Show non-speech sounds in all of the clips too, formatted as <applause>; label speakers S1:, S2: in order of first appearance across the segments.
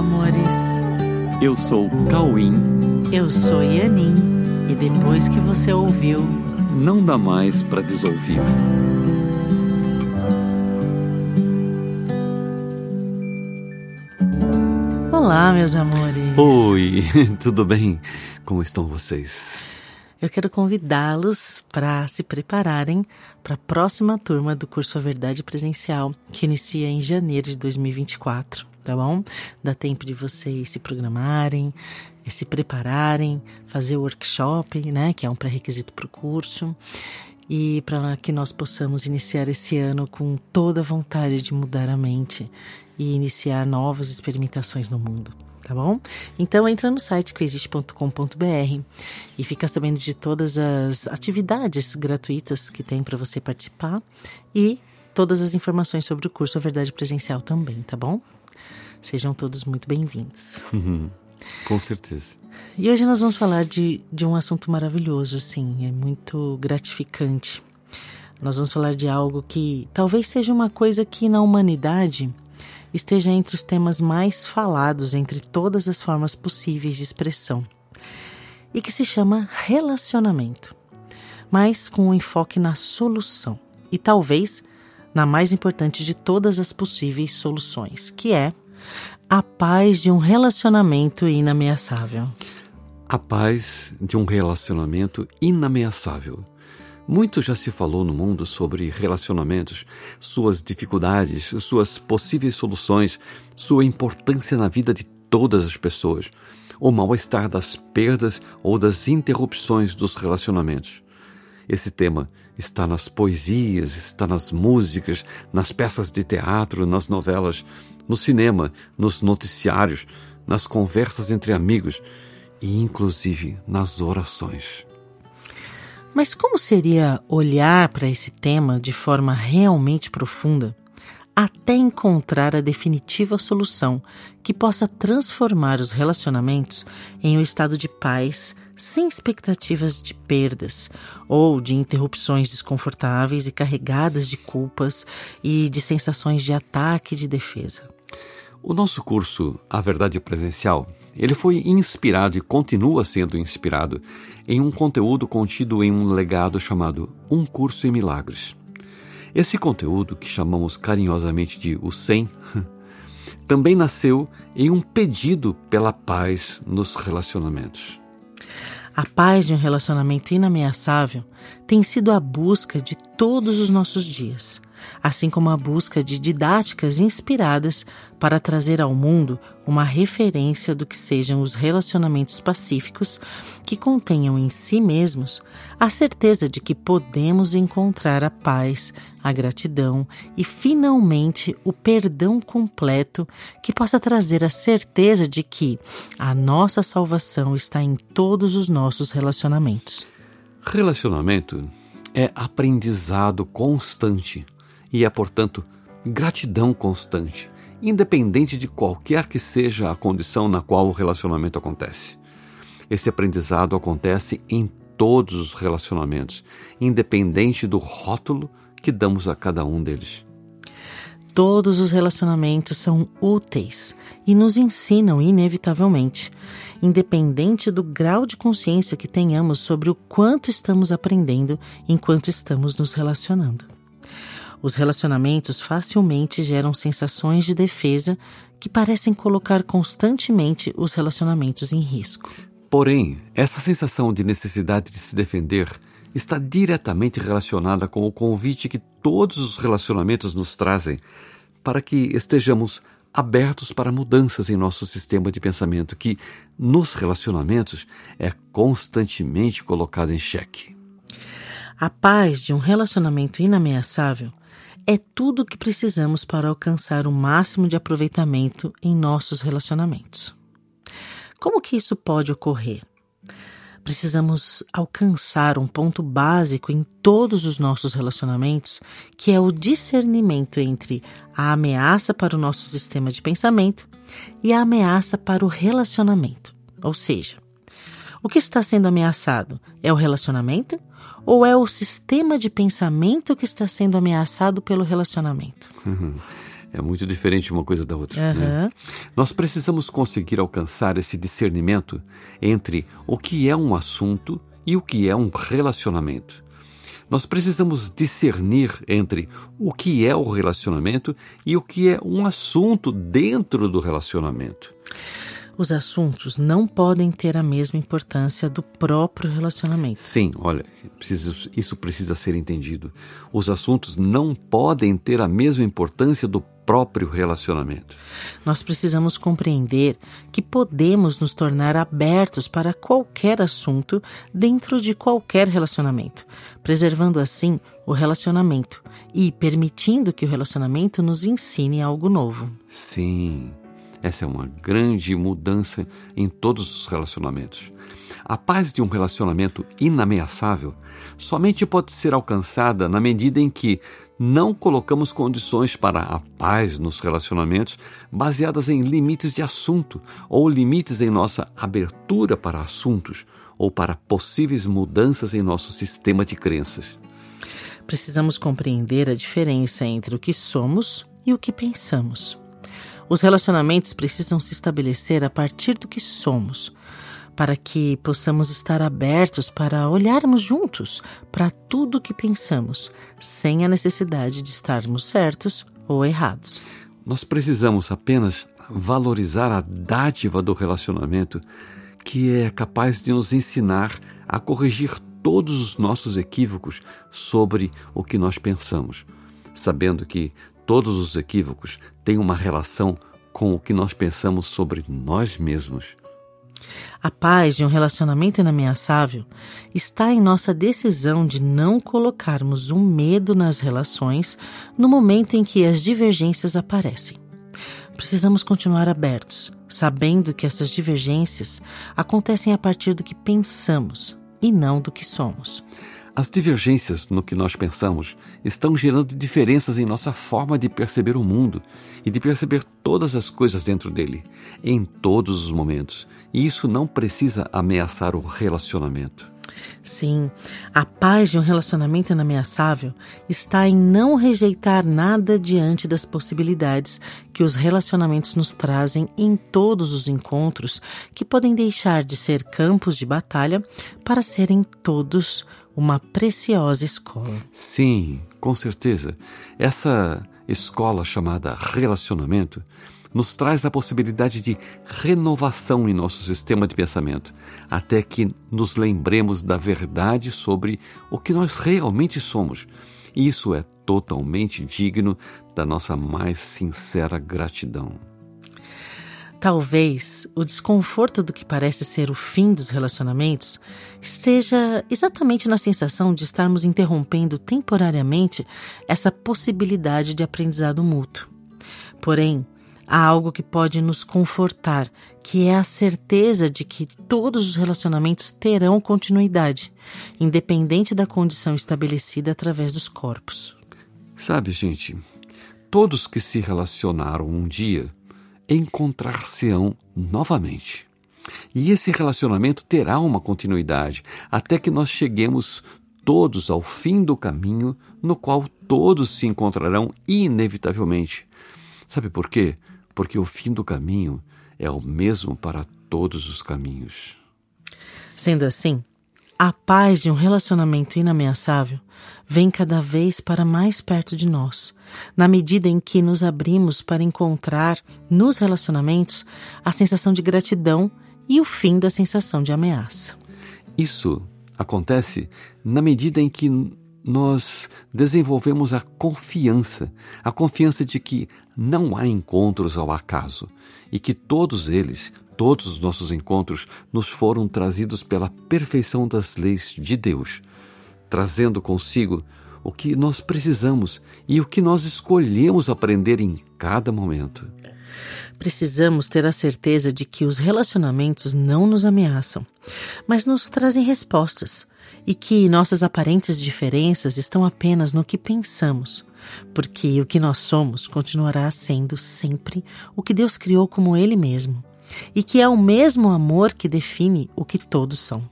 S1: amores.
S2: Eu sou Cauim.
S1: Eu sou Yanin. E depois que você ouviu,
S2: não dá mais para desouvir.
S1: Olá, meus amores.
S2: Oi, <laughs> tudo bem? Como estão vocês?
S1: Eu quero convidá-los para se prepararem para a próxima turma do curso A Verdade Presencial, que inicia em janeiro de 2024, tá bom? Dá tempo de vocês se programarem, se prepararem, fazer o workshop, né, que é um pré-requisito para o curso, e para que nós possamos iniciar esse ano com toda a vontade de mudar a mente e iniciar novas experimentações no mundo tá bom? Então entra no site coexiste.com.br e fica sabendo de todas as atividades gratuitas que tem para você participar e todas as informações sobre o curso A Verdade Presencial também, tá bom? Sejam todos muito bem-vindos.
S2: Uhum. Com certeza.
S1: E hoje nós vamos falar de, de um assunto maravilhoso, assim, é muito gratificante. Nós vamos falar de algo que talvez seja uma coisa que na humanidade esteja entre os temas mais falados entre todas as formas possíveis de expressão e que se chama relacionamento, mas com um enfoque na solução e talvez na mais importante de todas as possíveis soluções, que é a paz de um relacionamento inameaçável.
S2: A paz de um relacionamento inameaçável. Muito já se falou no mundo sobre relacionamentos, suas dificuldades, suas possíveis soluções, sua importância na vida de todas as pessoas, o mal-estar das perdas ou das interrupções dos relacionamentos. Esse tema está nas poesias, está nas músicas, nas peças de teatro, nas novelas, no cinema, nos noticiários, nas conversas entre amigos e, inclusive, nas orações.
S1: Mas como seria olhar para esse tema de forma realmente profunda até encontrar a definitiva solução que possa transformar os relacionamentos em um estado de paz sem expectativas de perdas ou de interrupções desconfortáveis e carregadas de culpas e de sensações de ataque e de defesa?
S2: O nosso curso A Verdade Presencial, ele foi inspirado e continua sendo inspirado em um conteúdo contido em um legado chamado Um Curso em Milagres. Esse conteúdo, que chamamos carinhosamente de o 100, <laughs> também nasceu em um pedido pela paz nos relacionamentos.
S1: A paz de um relacionamento inameaçável tem sido a busca de todos os nossos dias assim como a busca de didáticas inspiradas para trazer ao mundo uma referência do que sejam os relacionamentos pacíficos que contenham em si mesmos a certeza de que podemos encontrar a paz, a gratidão e, finalmente, o perdão completo que possa trazer a certeza de que a nossa salvação está em todos os nossos relacionamentos.
S2: Relacionamento é aprendizado constante e é, portanto, gratidão constante, independente de qualquer que seja a condição na qual o relacionamento acontece. Esse aprendizado acontece em todos os relacionamentos, independente do rótulo que damos a cada um deles.
S1: Todos os relacionamentos são úteis e nos ensinam inevitavelmente, independente do grau de consciência que tenhamos sobre o quanto estamos aprendendo enquanto estamos nos relacionando. Os relacionamentos facilmente geram sensações de defesa que parecem colocar constantemente os relacionamentos em risco.
S2: Porém, essa sensação de necessidade de se defender está diretamente relacionada com o convite que todos os relacionamentos nos trazem para que estejamos abertos para mudanças em nosso sistema de pensamento, que nos relacionamentos é constantemente colocado em xeque.
S1: A paz de um relacionamento inameaçável é tudo o que precisamos para alcançar o máximo de aproveitamento em nossos relacionamentos. Como que isso pode ocorrer? Precisamos alcançar um ponto básico em todos os nossos relacionamentos, que é o discernimento entre a ameaça para o nosso sistema de pensamento e a ameaça para o relacionamento. Ou seja, o que está sendo ameaçado é o relacionamento ou é o sistema de pensamento que está sendo ameaçado pelo relacionamento?
S2: Uhum. <laughs> É muito diferente uma coisa da outra.
S1: Aham.
S2: Né? Nós precisamos conseguir alcançar esse discernimento entre o que é um assunto e o que é um relacionamento. Nós precisamos discernir entre o que é o relacionamento e o que é um assunto dentro do relacionamento.
S1: Os assuntos não podem ter a mesma importância do próprio relacionamento.
S2: Sim, olha, precisa- isso precisa ser entendido. Os assuntos não podem ter a mesma importância do próprio relacionamento.
S1: Nós precisamos compreender que podemos nos tornar abertos para qualquer assunto dentro de qualquer relacionamento, preservando assim o relacionamento e permitindo que o relacionamento nos ensine algo novo.
S2: Sim, essa é uma grande mudança em todos os relacionamentos. A paz de um relacionamento inameaçável somente pode ser alcançada na medida em que não colocamos condições para a paz nos relacionamentos baseadas em limites de assunto ou limites em nossa abertura para assuntos ou para possíveis mudanças em nosso sistema de crenças.
S1: Precisamos compreender a diferença entre o que somos e o que pensamos. Os relacionamentos precisam se estabelecer a partir do que somos, para que possamos estar abertos para olharmos juntos para tudo o que pensamos, sem a necessidade de estarmos certos ou errados.
S2: Nós precisamos apenas valorizar a dádiva do relacionamento que é capaz de nos ensinar a corrigir todos os nossos equívocos sobre o que nós pensamos, sabendo que todos os equívocos têm uma relação com o que nós pensamos sobre nós mesmos.
S1: A paz de um relacionamento inameaçável está em nossa decisão de não colocarmos o medo nas relações no momento em que as divergências aparecem. Precisamos continuar abertos, sabendo que essas divergências acontecem a partir do que pensamos e não do que somos.
S2: As divergências no que nós pensamos estão gerando diferenças em nossa forma de perceber o mundo e de perceber todas as coisas dentro dele, em todos os momentos. E isso não precisa ameaçar o relacionamento.
S1: Sim, a paz de um relacionamento inameaçável está em não rejeitar nada diante das possibilidades que os relacionamentos nos trazem em todos os encontros, que podem deixar de ser campos de batalha para serem todos uma preciosa escola.
S2: Sim, com certeza. Essa escola chamada relacionamento nos traz a possibilidade de renovação em nosso sistema de pensamento, até que nos lembremos da verdade sobre o que nós realmente somos. Isso é totalmente digno da nossa mais sincera gratidão.
S1: Talvez o desconforto do que parece ser o fim dos relacionamentos esteja exatamente na sensação de estarmos interrompendo temporariamente essa possibilidade de aprendizado mútuo. Porém, há algo que pode nos confortar, que é a certeza de que todos os relacionamentos terão continuidade, independente da condição estabelecida através dos corpos.
S2: Sabe, gente, todos que se relacionaram um dia encontrar-se-ão novamente. E esse relacionamento terá uma continuidade até que nós cheguemos todos ao fim do caminho no qual todos se encontrarão inevitavelmente. Sabe por quê? Porque o fim do caminho é o mesmo para todos os caminhos.
S1: Sendo assim, a paz de um relacionamento inameaçável vem cada vez para mais perto de nós, na medida em que nos abrimos para encontrar nos relacionamentos a sensação de gratidão e o fim da sensação de ameaça.
S2: Isso acontece na medida em que nós desenvolvemos a confiança, a confiança de que não há encontros ao acaso e que todos eles, todos os nossos encontros, nos foram trazidos pela perfeição das leis de Deus, trazendo consigo o que nós precisamos e o que nós escolhemos aprender em cada momento.
S1: Precisamos ter a certeza de que os relacionamentos não nos ameaçam, mas nos trazem respostas e que nossas aparentes diferenças estão apenas no que pensamos, porque o que nós somos continuará sendo sempre o que Deus criou como Ele mesmo, e que é o mesmo amor que define o que todos são.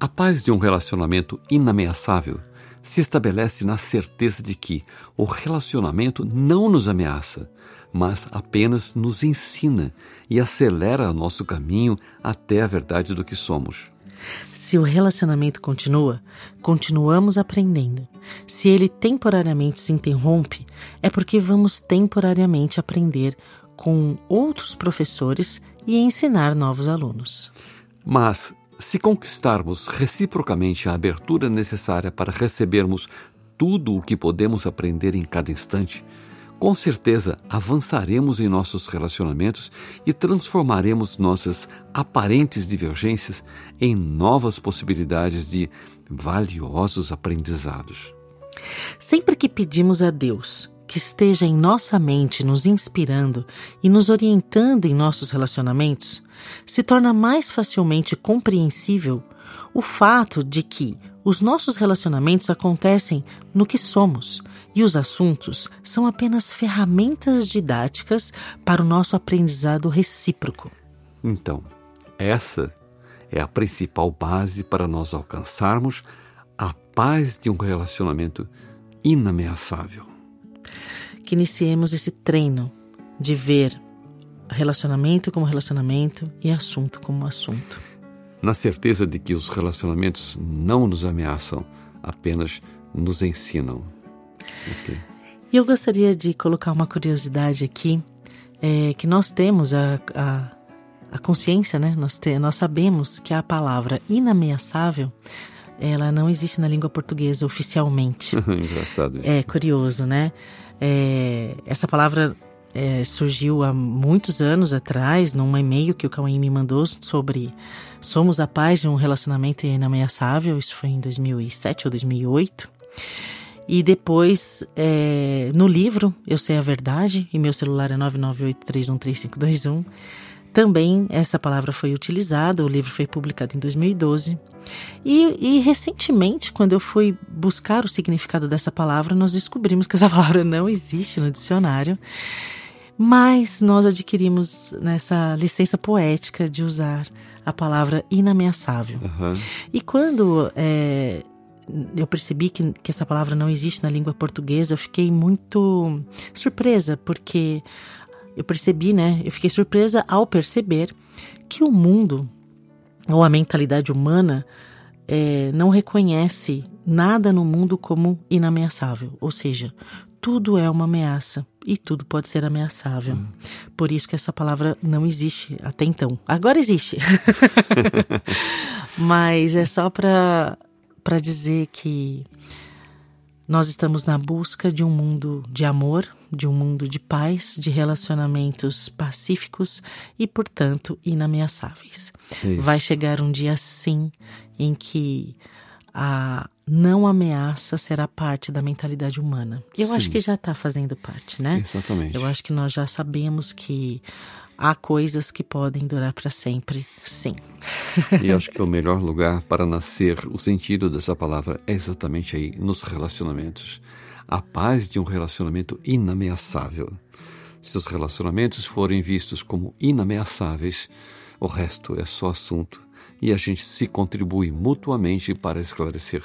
S2: A paz de um relacionamento inameaçável se estabelece na certeza de que o relacionamento não nos ameaça, mas apenas nos ensina e acelera o nosso caminho até a verdade do que somos.
S1: Se o relacionamento continua, continuamos aprendendo. Se ele temporariamente se interrompe, é porque vamos temporariamente aprender com outros professores e ensinar novos alunos.
S2: Mas, se conquistarmos reciprocamente a abertura necessária para recebermos tudo o que podemos aprender em cada instante, com certeza avançaremos em nossos relacionamentos e transformaremos nossas aparentes divergências em novas possibilidades de valiosos aprendizados.
S1: Sempre que pedimos a Deus que esteja em nossa mente nos inspirando e nos orientando em nossos relacionamentos, se torna mais facilmente compreensível o fato de que os nossos relacionamentos acontecem no que somos e os assuntos são apenas ferramentas didáticas para o nosso aprendizado recíproco.
S2: Então, essa é a principal base para nós alcançarmos a paz de um relacionamento inameaçável.
S1: Que iniciemos esse treino de ver relacionamento como relacionamento e assunto como assunto
S2: na certeza de que os relacionamentos não nos ameaçam, apenas nos ensinam.
S1: Okay. E eu gostaria de colocar uma curiosidade aqui, é, que nós temos a, a, a consciência, né? Nós, te, nós sabemos que a palavra inameaçável ela não existe na língua portuguesa oficialmente.
S2: Engraçado isso.
S1: É curioso, né? É, essa palavra é, surgiu há muitos anos atrás, num e-mail que o Cauã me mandou sobre Somos a Paz de um Relacionamento Inameaçável, isso foi em 2007 ou 2008. E depois, é, no livro Eu Sei a Verdade, e meu celular é 998313521, também essa palavra foi utilizada, o livro foi publicado em 2012. E, e, recentemente, quando eu fui buscar o significado dessa palavra, nós descobrimos que essa <laughs> palavra não existe no dicionário mas nós adquirimos nessa licença poética de usar a palavra inameaçável. Uhum. E quando é, eu percebi que, que essa palavra não existe na língua portuguesa, eu fiquei muito surpresa, porque eu percebi, né? Eu fiquei surpresa ao perceber que o mundo, ou a mentalidade humana, é, não reconhece nada no mundo como inameaçável. Ou seja, tudo é uma ameaça e tudo pode ser ameaçável. Hum. Por isso que essa palavra não existe até então. Agora existe. <laughs> <laughs> Mas é só para para dizer que nós estamos na busca de um mundo de amor, de um mundo de paz, de relacionamentos pacíficos e, portanto, inameaçáveis. Isso. Vai chegar um dia sim em que a não ameaça será parte da mentalidade humana. Eu Sim. acho que já está fazendo parte, né?
S2: Exatamente.
S1: Eu acho que nós já sabemos que há coisas que podem durar para sempre, sim.
S2: E acho que o melhor lugar para nascer, o sentido dessa palavra é exatamente aí, nos relacionamentos. A paz de um relacionamento inameaçável. Se os relacionamentos forem vistos como inameaçáveis, o resto é só assunto e a gente se contribui mutuamente para esclarecer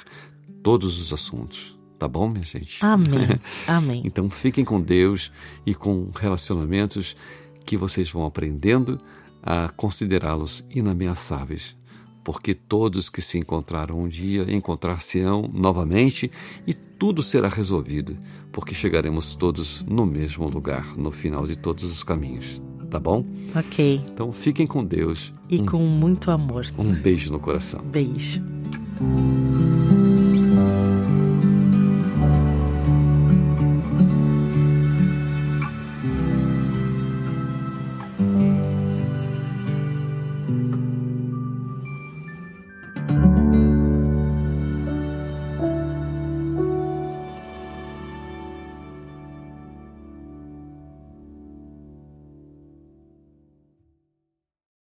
S2: todos os assuntos. Tá bom, minha gente?
S1: Amém. <laughs> Amém.
S2: então fiquem com Deus e com relacionamentos que vocês vão aprendendo a considerá-los inameaçáveis, porque todos que se encontraram um dia encontrar-se-ão novamente e tudo será resolvido, porque chegaremos todos no mesmo lugar no final de todos os caminhos tá bom?
S1: Ok.
S2: Então fiquem com Deus.
S1: E um, com muito amor.
S2: Um beijo no coração.
S1: Beijo.